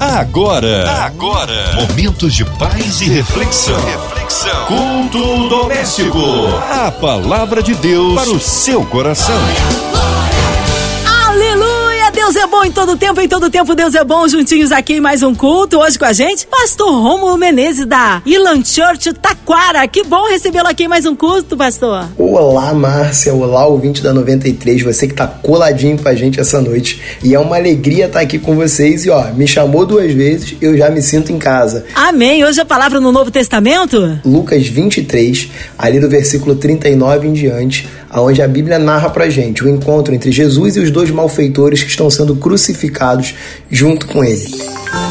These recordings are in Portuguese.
Agora, agora, momentos de paz e reflexão. reflexão. Culto doméstico. A palavra de Deus para o seu coração. Deus é bom em todo tempo, em todo tempo Deus é bom. Juntinhos aqui em mais um culto. Hoje com a gente, Pastor Romulo Menezes da Ilan Church Taquara. Que bom recebê-lo aqui em mais um culto, pastor. Olá, Márcia. Olá, ouvinte da 93. Você que tá coladinho com a gente essa noite. E é uma alegria estar aqui com vocês. E ó, me chamou duas vezes, eu já me sinto em casa. Amém. Hoje a palavra no Novo Testamento? Lucas 23, ali do versículo 39 em diante onde a Bíblia narra pra gente o encontro entre Jesus e os dois malfeitores que estão sendo crucificados junto com ele.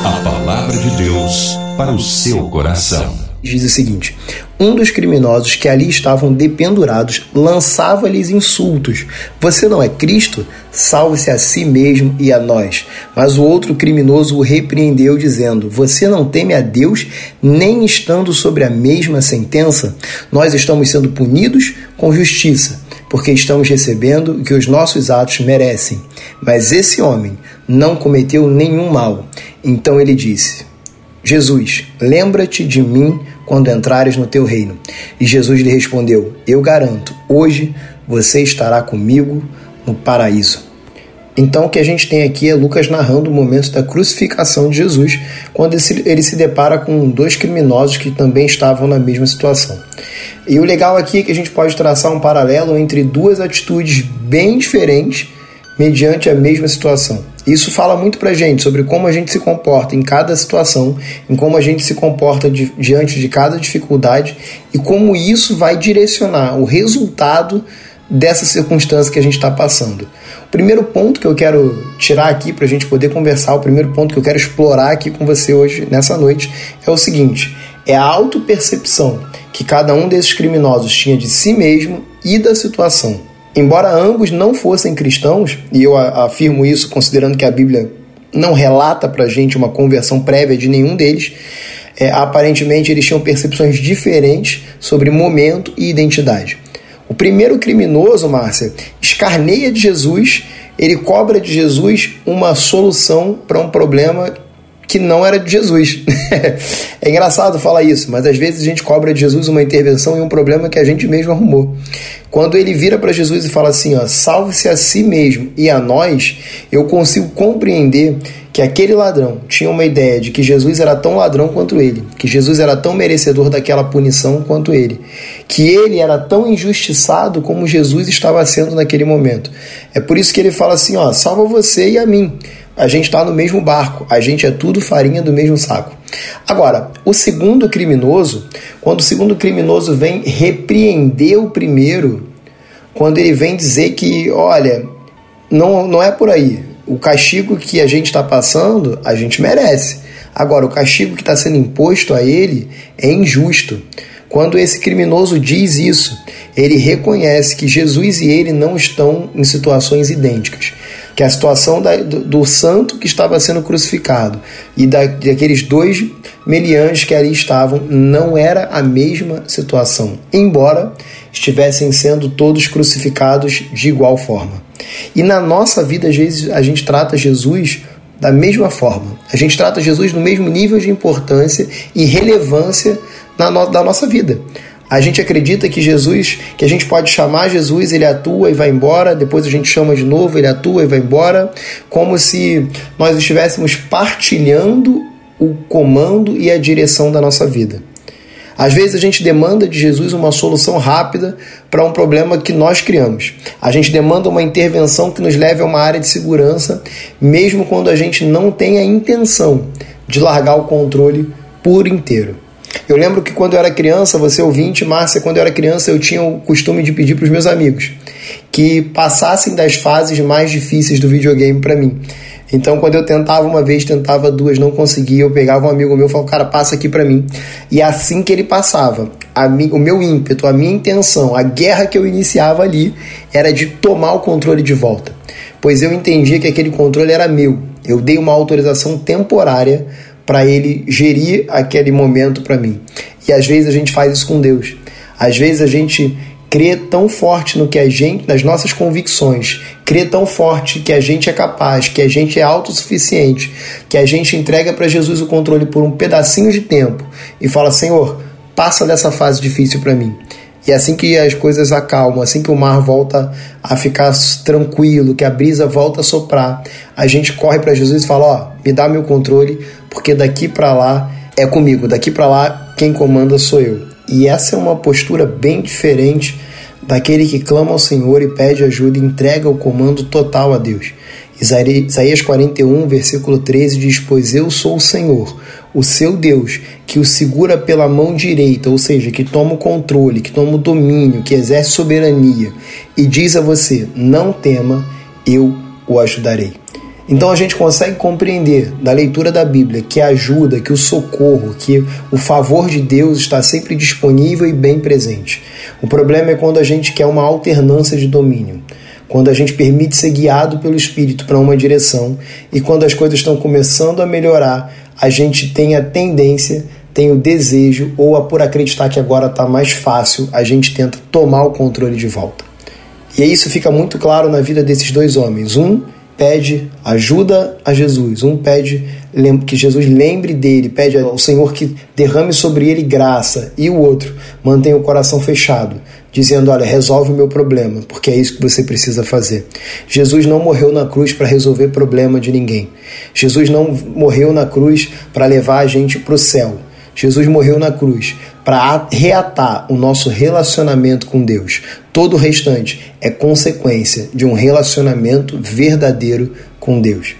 A palavra de Deus para o seu coração diz o seguinte: Um dos criminosos que ali estavam dependurados lançava-lhes insultos: Você não é Cristo? Salve-se a si mesmo e a nós. Mas o outro criminoso o repreendeu, dizendo: Você não teme a Deus, nem estando sobre a mesma sentença? Nós estamos sendo punidos com justiça, porque estamos recebendo o que os nossos atos merecem. Mas esse homem não cometeu nenhum mal. Então ele disse: Jesus, lembra-te de mim quando entrares no teu reino. E Jesus lhe respondeu: Eu garanto, hoje você estará comigo no paraíso. Então, o que a gente tem aqui é Lucas narrando o momento da crucificação de Jesus, quando ele se depara com dois criminosos que também estavam na mesma situação. E o legal aqui é que a gente pode traçar um paralelo entre duas atitudes bem diferentes mediante a mesma situação. Isso fala muito pra gente sobre como a gente se comporta em cada situação, em como a gente se comporta di diante de cada dificuldade e como isso vai direcionar o resultado dessa circunstância que a gente está passando. O primeiro ponto que eu quero tirar aqui para a gente poder conversar, o primeiro ponto que eu quero explorar aqui com você hoje, nessa noite, é o seguinte: é a autopercepção que cada um desses criminosos tinha de si mesmo e da situação. Embora ambos não fossem cristãos, e eu afirmo isso considerando que a Bíblia não relata para gente uma conversão prévia de nenhum deles, é, aparentemente eles tinham percepções diferentes sobre momento e identidade. O primeiro criminoso, Márcia, escarneia de Jesus, ele cobra de Jesus uma solução para um problema que não era de Jesus. é engraçado falar isso, mas às vezes a gente cobra de Jesus uma intervenção e um problema que a gente mesmo arrumou. Quando ele vira para Jesus e fala assim, ó, salve-se a si mesmo e a nós, eu consigo compreender que aquele ladrão tinha uma ideia de que Jesus era tão ladrão quanto ele, que Jesus era tão merecedor daquela punição quanto ele, que ele era tão injustiçado como Jesus estava sendo naquele momento. É por isso que ele fala assim, ó, salva você e a mim a gente está no mesmo barco, a gente é tudo farinha do mesmo saco. Agora, o segundo criminoso, quando o segundo criminoso vem repreender o primeiro, quando ele vem dizer que, olha, não, não é por aí, o castigo que a gente está passando, a gente merece. Agora, o castigo que está sendo imposto a ele é injusto. Quando esse criminoso diz isso, ele reconhece que Jesus e ele não estão em situações idênticas que é a situação da, do, do, santo que estava sendo crucificado e da, daqueles dois meliantes que ali estavam não era a mesma situação, embora estivessem sendo todos crucificados de igual forma. E na nossa vida, às vezes, a gente trata Jesus da mesma forma. A gente trata Jesus no mesmo nível de importância e relevância na no, da nossa vida. A gente acredita que Jesus, que a gente pode chamar Jesus, ele atua e vai embora, depois a gente chama de novo, ele atua e vai embora, como se nós estivéssemos partilhando o comando e a direção da nossa vida. Às vezes a gente demanda de Jesus uma solução rápida para um problema que nós criamos. A gente demanda uma intervenção que nos leve a uma área de segurança, mesmo quando a gente não tem a intenção de largar o controle por inteiro. Eu lembro que quando eu era criança, você ouvinte, Márcia, quando eu era criança, eu tinha o costume de pedir para os meus amigos que passassem das fases mais difíceis do videogame para mim. Então, quando eu tentava uma vez, tentava duas, não conseguia, eu pegava um amigo meu e falava, cara, passa aqui para mim. E assim que ele passava, mi, o meu ímpeto, a minha intenção, a guerra que eu iniciava ali era de tomar o controle de volta. Pois eu entendia que aquele controle era meu. Eu dei uma autorização temporária para ele gerir aquele momento para mim. E às vezes a gente faz isso com Deus. Às vezes a gente crê tão forte no que a gente, nas nossas convicções, crê tão forte que a gente é capaz, que a gente é autossuficiente, que a gente entrega para Jesus o controle por um pedacinho de tempo e fala: Senhor, passa dessa fase difícil para mim. E assim que as coisas acalmam, assim que o mar volta a ficar tranquilo, que a brisa volta a soprar, a gente corre para Jesus e fala: Ó, me dá meu controle, porque daqui para lá é comigo, daqui para lá quem comanda sou eu. E essa é uma postura bem diferente daquele que clama ao Senhor e pede ajuda e entrega o comando total a Deus. Isaías 41, versículo 13 diz: Pois eu sou o Senhor, o seu Deus, que o segura pela mão direita, ou seja, que toma o controle, que toma o domínio, que exerce soberania, e diz a você: Não tema, eu o ajudarei. Então a gente consegue compreender da leitura da Bíblia que a ajuda, que o socorro, que o favor de Deus está sempre disponível e bem presente. O problema é quando a gente quer uma alternância de domínio, quando a gente permite ser guiado pelo Espírito para uma direção e quando as coisas estão começando a melhorar, a gente tem a tendência, tem o desejo ou a por acreditar que agora está mais fácil, a gente tenta tomar o controle de volta. E isso fica muito claro na vida desses dois homens. Um pede ajuda a Jesus, um pede que Jesus lembre dele, pede ao Senhor que derrame sobre ele graça, e o outro mantém o coração fechado, dizendo: Olha, resolve o meu problema, porque é isso que você precisa fazer. Jesus não morreu na cruz para resolver problema de ninguém. Jesus não morreu na cruz para levar a gente para o céu. Jesus morreu na cruz para reatar o nosso relacionamento com Deus. Todo o restante é consequência de um relacionamento verdadeiro com Deus.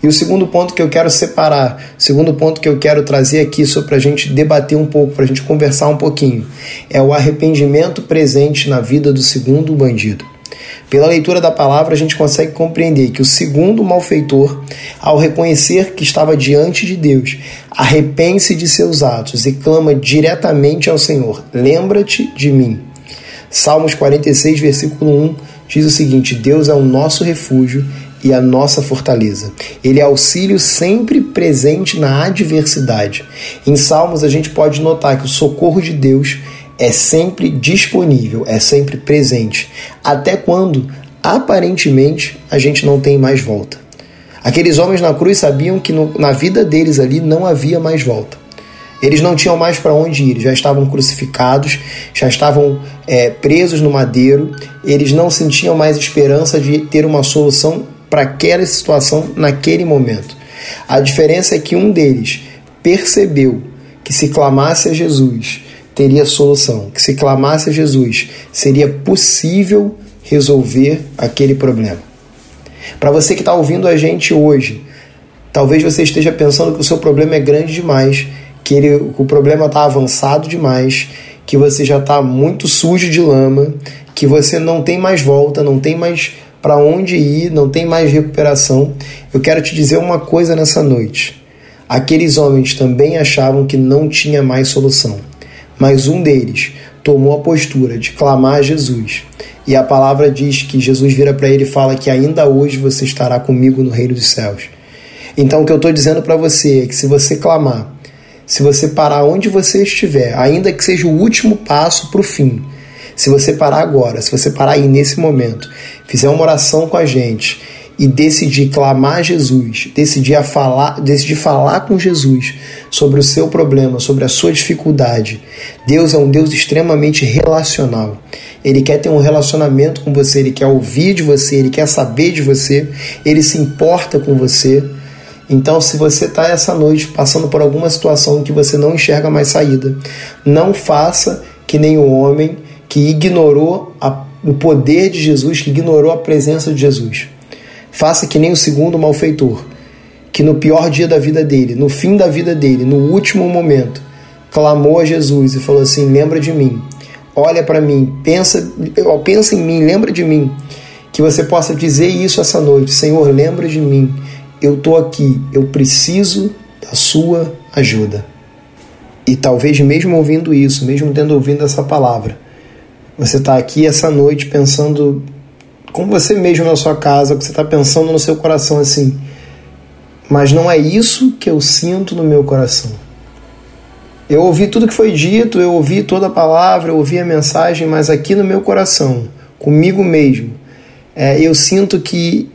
E o segundo ponto que eu quero separar, segundo ponto que eu quero trazer aqui só para a gente debater um pouco, para a gente conversar um pouquinho, é o arrependimento presente na vida do segundo bandido. Pela leitura da palavra, a gente consegue compreender que o segundo malfeitor, ao reconhecer que estava diante de Deus, arrepende-se de seus atos e clama diretamente ao Senhor: Lembra-te de mim. Salmos 46, versículo 1 diz o seguinte: Deus é o nosso refúgio e a nossa fortaleza. Ele é auxílio sempre presente na adversidade. Em Salmos, a gente pode notar que o socorro de Deus é sempre disponível, é sempre presente, até quando aparentemente a gente não tem mais volta. Aqueles homens na cruz sabiam que no, na vida deles ali não havia mais volta. Eles não tinham mais para onde ir, já estavam crucificados, já estavam é, presos no madeiro, eles não sentiam mais esperança de ter uma solução para aquela situação naquele momento. A diferença é que um deles percebeu que se clamasse a Jesus, teria solução, que se clamasse a Jesus, seria possível resolver aquele problema. Para você que está ouvindo a gente hoje, talvez você esteja pensando que o seu problema é grande demais, que, ele, que o problema está avançado demais, que você já está muito sujo de lama, que você não tem mais volta, não tem mais para onde ir, não tem mais recuperação. Eu quero te dizer uma coisa nessa noite. Aqueles homens também achavam que não tinha mais solução mas um deles tomou a postura de clamar a Jesus. E a palavra diz que Jesus vira para ele e fala que ainda hoje você estará comigo no reino dos céus. Então o que eu estou dizendo para você é que se você clamar, se você parar onde você estiver, ainda que seja o último passo para o fim, se você parar agora, se você parar aí nesse momento, fizer uma oração com a gente e decidir clamar a Jesus, decidir, a falar, decidir falar com Jesus sobre o seu problema, sobre a sua dificuldade. Deus é um Deus extremamente relacional. Ele quer ter um relacionamento com você, ele quer ouvir de você, ele quer saber de você, ele se importa com você. Então, se você está essa noite passando por alguma situação que você não enxerga mais saída, não faça que nem o homem que ignorou a, o poder de Jesus, que ignorou a presença de Jesus. Faça que nem o segundo malfeitor, que no pior dia da vida dele, no fim da vida dele, no último momento, clamou a Jesus e falou assim: Lembra de mim, olha para mim, pensa, pensa em mim, lembra de mim. Que você possa dizer isso essa noite: Senhor, lembra de mim, eu estou aqui, eu preciso da sua ajuda. E talvez, mesmo ouvindo isso, mesmo tendo ouvido essa palavra, você está aqui essa noite pensando com você mesmo na sua casa, que você está pensando no seu coração assim, mas não é isso que eu sinto no meu coração. Eu ouvi tudo que foi dito, eu ouvi toda a palavra, eu ouvi a mensagem, mas aqui no meu coração, comigo mesmo, é, eu sinto que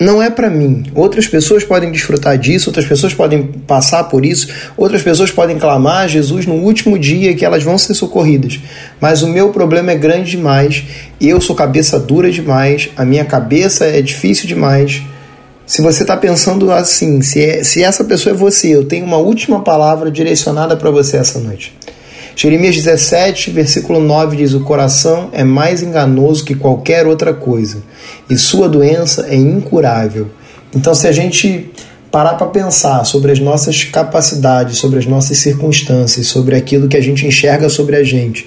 não é para mim. Outras pessoas podem desfrutar disso, outras pessoas podem passar por isso, outras pessoas podem clamar a Jesus no último dia que elas vão ser socorridas. Mas o meu problema é grande demais, eu sou cabeça dura demais, a minha cabeça é difícil demais. Se você está pensando assim, se, é, se essa pessoa é você, eu tenho uma última palavra direcionada para você essa noite. Jeremias 17, versículo 9 diz: O coração é mais enganoso que qualquer outra coisa, e sua doença é incurável. Então, se a gente parar para pensar sobre as nossas capacidades, sobre as nossas circunstâncias, sobre aquilo que a gente enxerga sobre a gente,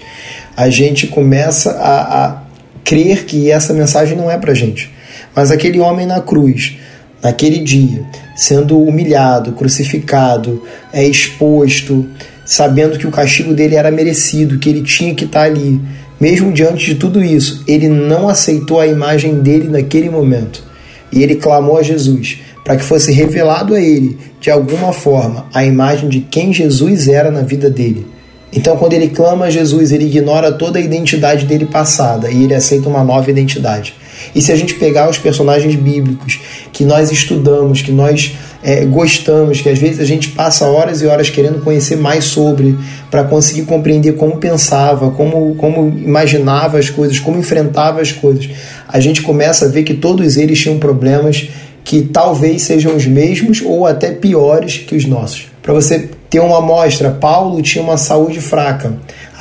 a gente começa a, a crer que essa mensagem não é para gente. Mas aquele homem na cruz, naquele dia, sendo humilhado, crucificado, é exposto, sabendo que o castigo dele era merecido, que ele tinha que estar ali. Mesmo diante de tudo isso, ele não aceitou a imagem dele naquele momento. E ele clamou a Jesus para que fosse revelado a ele, de alguma forma, a imagem de quem Jesus era na vida dele. Então, quando ele clama a Jesus, ele ignora toda a identidade dele passada e ele aceita uma nova identidade. E se a gente pegar os personagens bíblicos que nós estudamos, que nós é, gostamos, que às vezes a gente passa horas e horas querendo conhecer mais sobre, para conseguir compreender como pensava, como, como imaginava as coisas, como enfrentava as coisas, a gente começa a ver que todos eles tinham problemas que talvez sejam os mesmos ou até piores que os nossos. Para você ter uma amostra, Paulo tinha uma saúde fraca.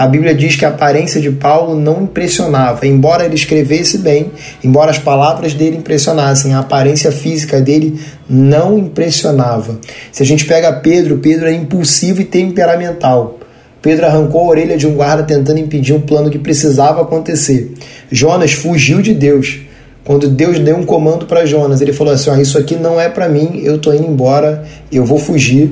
A Bíblia diz que a aparência de Paulo não impressionava, embora ele escrevesse bem, embora as palavras dele impressionassem, a aparência física dele não impressionava. Se a gente pega Pedro, Pedro é impulsivo e temperamental. Pedro arrancou a orelha de um guarda tentando impedir um plano que precisava acontecer. Jonas fugiu de Deus. Quando Deus deu um comando para Jonas, ele falou assim: Isso aqui não é para mim, eu estou indo embora, eu vou fugir.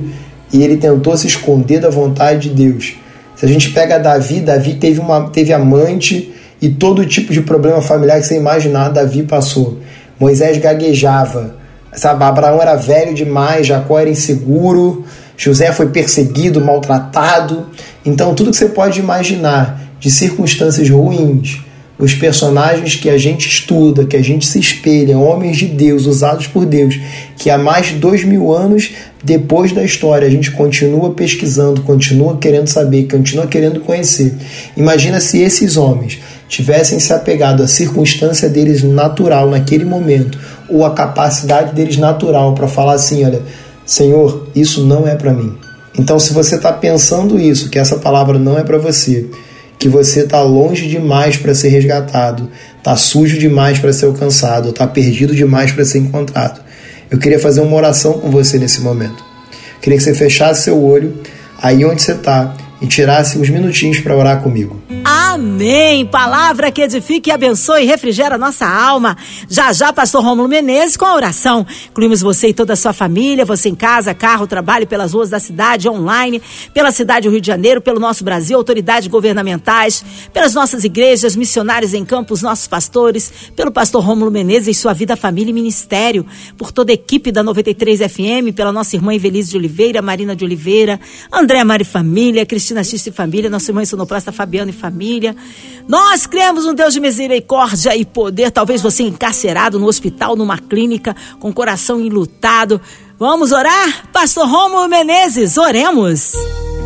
E ele tentou se esconder da vontade de Deus. Se a gente pega Davi, Davi teve, uma, teve amante e todo tipo de problema familiar que você imaginar, Davi passou. Moisés gaguejava. Sabe, Abraão era velho demais, Jacó era inseguro, José foi perseguido, maltratado. Então, tudo que você pode imaginar de circunstâncias ruins, os personagens que a gente estuda, que a gente se espelha, homens de Deus, usados por Deus, que há mais de dois mil anos depois da história a gente continua pesquisando, continua querendo saber, continua querendo conhecer. Imagina se esses homens tivessem se apegado à circunstância deles natural naquele momento, ou a capacidade deles natural para falar assim: olha, Senhor, isso não é para mim. Então, se você está pensando isso, que essa palavra não é para você, que você está longe demais para ser resgatado, está sujo demais para ser alcançado, está perdido demais para ser encontrado. Eu queria fazer uma oração com você nesse momento. Queria que você fechasse seu olho aí onde você está e tirasse uns minutinhos para orar comigo. Amém! Palavra que edifique, abençoe e refrigera nossa alma. Já já, pastor Rômulo Menezes com a oração. Incluímos você e toda a sua família, você em casa, carro, trabalho pelas ruas da cidade, online, pela cidade do Rio de Janeiro, pelo nosso Brasil, autoridades governamentais, pelas nossas igrejas, missionários em campo, os nossos pastores, pelo pastor Rômulo Menezes e sua vida, família e ministério, por toda a equipe da 93 FM, pela nossa irmã Evelise de Oliveira, Marina de Oliveira, André Mari Família, Cristina Xista e família, nossa irmã sonoplasta Fabiana e família. Nós cremos um Deus de misericórdia e poder. Talvez você encarcerado no hospital, numa clínica, com coração enlutado. Vamos orar? Pastor Romulo Menezes, oremos.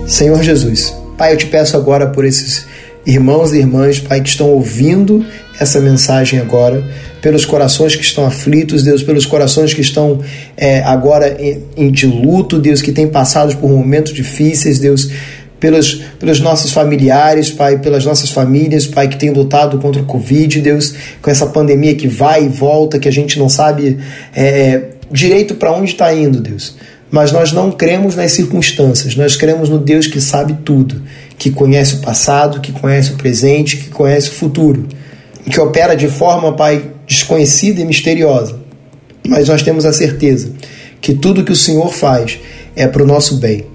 Senhor Jesus, Pai, eu te peço agora por esses irmãos e irmãs, Pai, que estão ouvindo essa mensagem agora, pelos corações que estão aflitos, Deus, pelos corações que estão é, agora em, em de luto, Deus, que têm passado por momentos difíceis, Deus pelos, pelos nossos familiares, Pai, pelas nossas famílias, Pai, que têm lutado contra o Covid, Deus, com essa pandemia que vai e volta, que a gente não sabe é, direito para onde está indo, Deus. Mas nós não cremos nas circunstâncias, nós cremos no Deus que sabe tudo, que conhece o passado, que conhece o presente, que conhece o futuro, que opera de forma, Pai, desconhecida e misteriosa. Mas nós temos a certeza que tudo que o Senhor faz é para o nosso bem.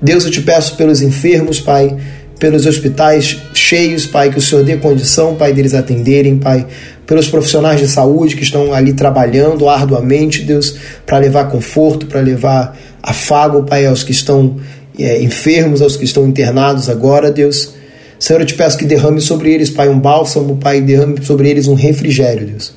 Deus, eu te peço pelos enfermos, Pai, pelos hospitais cheios, Pai, que o Senhor dê condição, Pai, deles atenderem, Pai, pelos profissionais de saúde que estão ali trabalhando arduamente, Deus, para levar conforto, para levar afago, Pai, aos que estão é, enfermos, aos que estão internados agora, Deus. Senhor, eu te peço que derrame sobre eles, Pai, um bálsamo, Pai, derrame sobre eles um refrigério, Deus.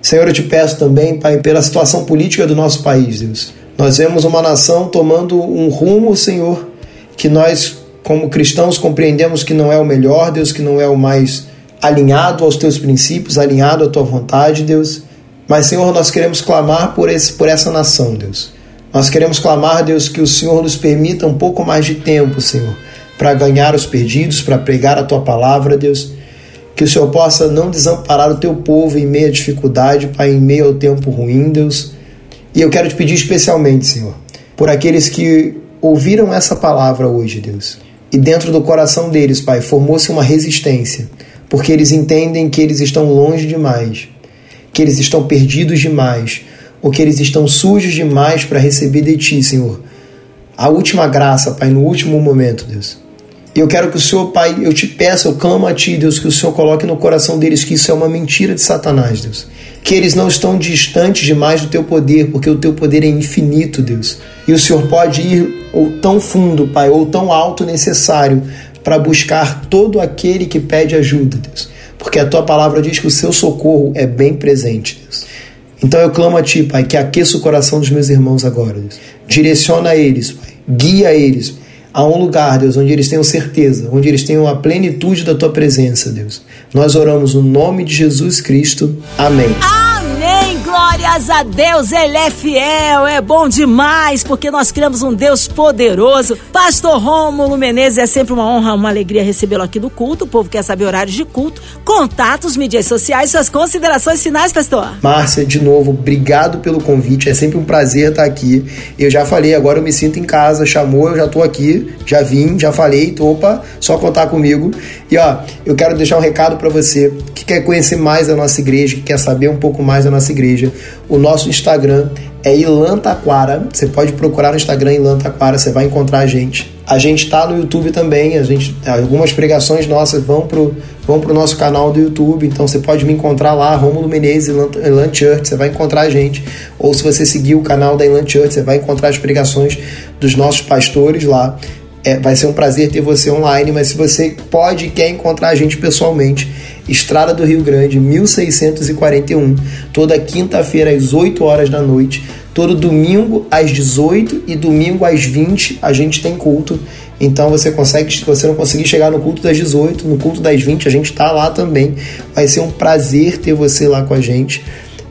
Senhor, eu te peço também, Pai, pela situação política do nosso país, Deus. Nós vemos uma nação tomando um rumo, Senhor, que nós, como cristãos, compreendemos que não é o melhor, Deus, que não é o mais alinhado aos teus princípios, alinhado à tua vontade, Deus. Mas, Senhor, nós queremos clamar por, esse, por essa nação, Deus. Nós queremos clamar, Deus, que o Senhor nos permita um pouco mais de tempo, Senhor, para ganhar os perdidos, para pregar a tua palavra, Deus. Que o Senhor possa não desamparar o teu povo em meio à dificuldade, Pai, em meio ao tempo ruim, Deus. E eu quero te pedir especialmente, Senhor, por aqueles que ouviram essa palavra hoje, Deus. E dentro do coração deles, Pai, formou-se uma resistência, porque eles entendem que eles estão longe demais que eles estão perdidos demais, ou que eles estão sujos demais para receber de Ti, Senhor. A última graça, Pai, no último momento, Deus. Eu quero que o Senhor, Pai, eu te peço, eu clamo a Ti, Deus, que o Senhor coloque no coração deles que isso é uma mentira de Satanás, Deus. Que eles não estão distantes demais do Teu poder, porque o Teu poder é infinito, Deus. E o Senhor pode ir ou tão fundo, Pai, ou tão alto necessário para buscar todo aquele que pede ajuda, Deus porque a tua palavra diz que o seu socorro é bem presente, Deus. Então eu clamo a ti, Pai, que aqueça o coração dos meus irmãos agora, Deus. Direciona eles, Pai. Guia eles a um lugar, Deus, onde eles tenham certeza, onde eles tenham a plenitude da tua presença, Deus. Nós oramos no nome de Jesus Cristo. Amém. Amém. Glórias a Deus, Ele é fiel, é bom demais, porque nós criamos um Deus poderoso. Pastor Rômulo Menezes, é sempre uma honra, uma alegria recebê-lo aqui no culto. O povo quer saber horários de culto, contatos, mídias sociais, suas considerações finais, pastor. Márcia, de novo, obrigado pelo convite. É sempre um prazer estar aqui. Eu já falei, agora eu me sinto em casa. Chamou, eu já estou aqui, já vim, já falei. Opa, só contar comigo. E ó, eu quero deixar um recado para você que quer conhecer mais da nossa igreja, que quer saber um pouco mais da nossa igreja. O nosso Instagram é Ilan Taquara. Você pode procurar no Instagram Ilan Taquara, você vai encontrar a gente. A gente está no YouTube também, a gente, algumas pregações nossas vão pro, vão pro nosso canal do YouTube, então você pode me encontrar lá, Romulo Menezes, Ilan, Ilan Church, você vai encontrar a gente. Ou se você seguir o canal da Ilan Church, você vai encontrar as pregações dos nossos pastores lá. É, vai ser um prazer ter você online, mas se você pode e quer encontrar a gente pessoalmente, Estrada do Rio Grande, 1641, toda quinta-feira às 8 horas da noite, todo domingo às 18 e domingo às 20 a gente tem culto. Então você consegue, se você não conseguir chegar no culto das 18, no culto das 20, a gente está lá também. Vai ser um prazer ter você lá com a gente.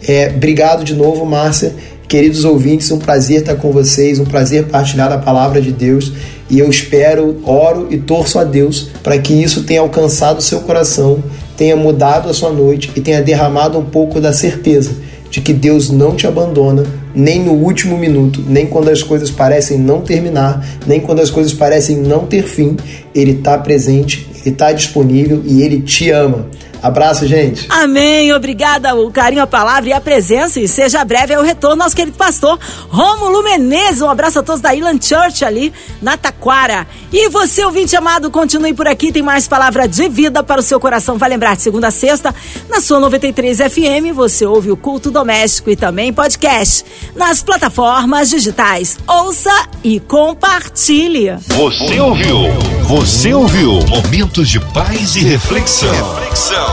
É, obrigado de novo, Márcia. Queridos ouvintes, um prazer estar com vocês, um prazer partilhar a palavra de Deus. E eu espero, oro e torço a Deus para que isso tenha alcançado o seu coração, tenha mudado a sua noite e tenha derramado um pouco da certeza de que Deus não te abandona, nem no último minuto, nem quando as coisas parecem não terminar, nem quando as coisas parecem não ter fim. Ele está presente, ele está disponível e ele te ama. Abraço, gente. Amém. Obrigada, o carinho, a palavra e a presença. E seja breve é o retorno, nosso querido pastor Rômulo Menezes. Um abraço a todos da Island Church ali na Taquara. E você, ouvinte amado, continue por aqui. Tem mais palavra de vida para o seu coração. Vai lembrar, de segunda a sexta, na sua 93 FM, você ouve o culto doméstico e também podcast nas plataformas digitais. Ouça e compartilhe. Você ouviu? Você ouviu? Momentos de paz e reflexão. reflexão.